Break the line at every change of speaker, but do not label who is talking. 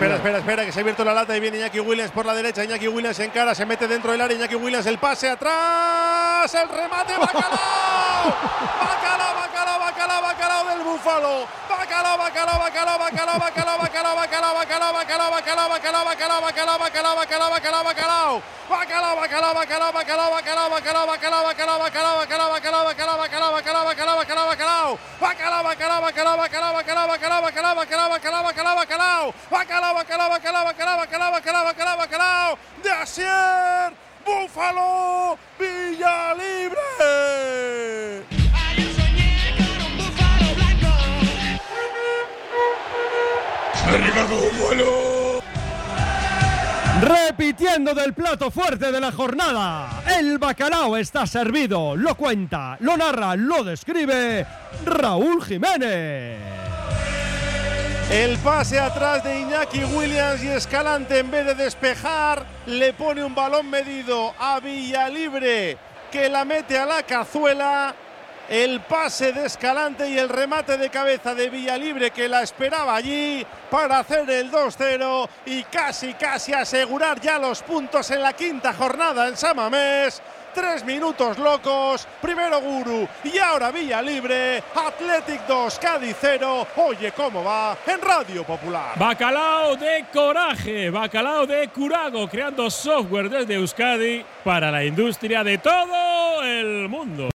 Espera, espera, espera, que se ha abierto la lata y viene Iñaki Williams por la derecha. Iñaki Williams en cara, se mete dentro del área. Iñaki Williams, el pase atrás, el remate, bacalao. bacalao, bacalao, bacalao, bacalao del búfalo. Bacalao, bacalao, bacalao, bacalao, bacalao, bacalao, bacalao, bacalao, bacalao, bacalao, bacalao, bacalao, bacalao, bacalao, bacalao, bacalao, bacalao. Bacalao, bacalao, bacalao, bacalao, bacalao, bacalao, bacalao, bacalao, bacalao, bacalao, bacalao, bacalao, bacalao, bacalao, bacalao, bacalao, bacalao. Bacalao, bacalao, bacalao, bacalao, bacalao, bacalao, bacalao, bacalao, bacalao, bacalao, bacalao. Bacalao, bacalao, bacalao, bacalao, bacalao, bacalao, bacalao, bacalao. De Asier, Búfalo,
soñé con un búfalo.
Repitiendo del plato fuerte de la jornada, el bacalao está servido, lo cuenta, lo narra, lo describe Raúl Jiménez.
El pase atrás de Iñaki Williams y Escalante en vez de despejar le pone un balón medido a Villalibre que la mete a la cazuela. El pase de Escalante y el remate de cabeza de Villalibre que la esperaba allí para hacer el 2-0 y casi casi asegurar ya los puntos en la quinta jornada en Samamés. Tres minutos locos, primero Guru y ahora Villalibre, Athletic 2, Cádiz 0. Oye cómo va en Radio Popular.
Bacalao de coraje, bacalao de curago, creando software desde Euskadi para la industria de todo el mundo.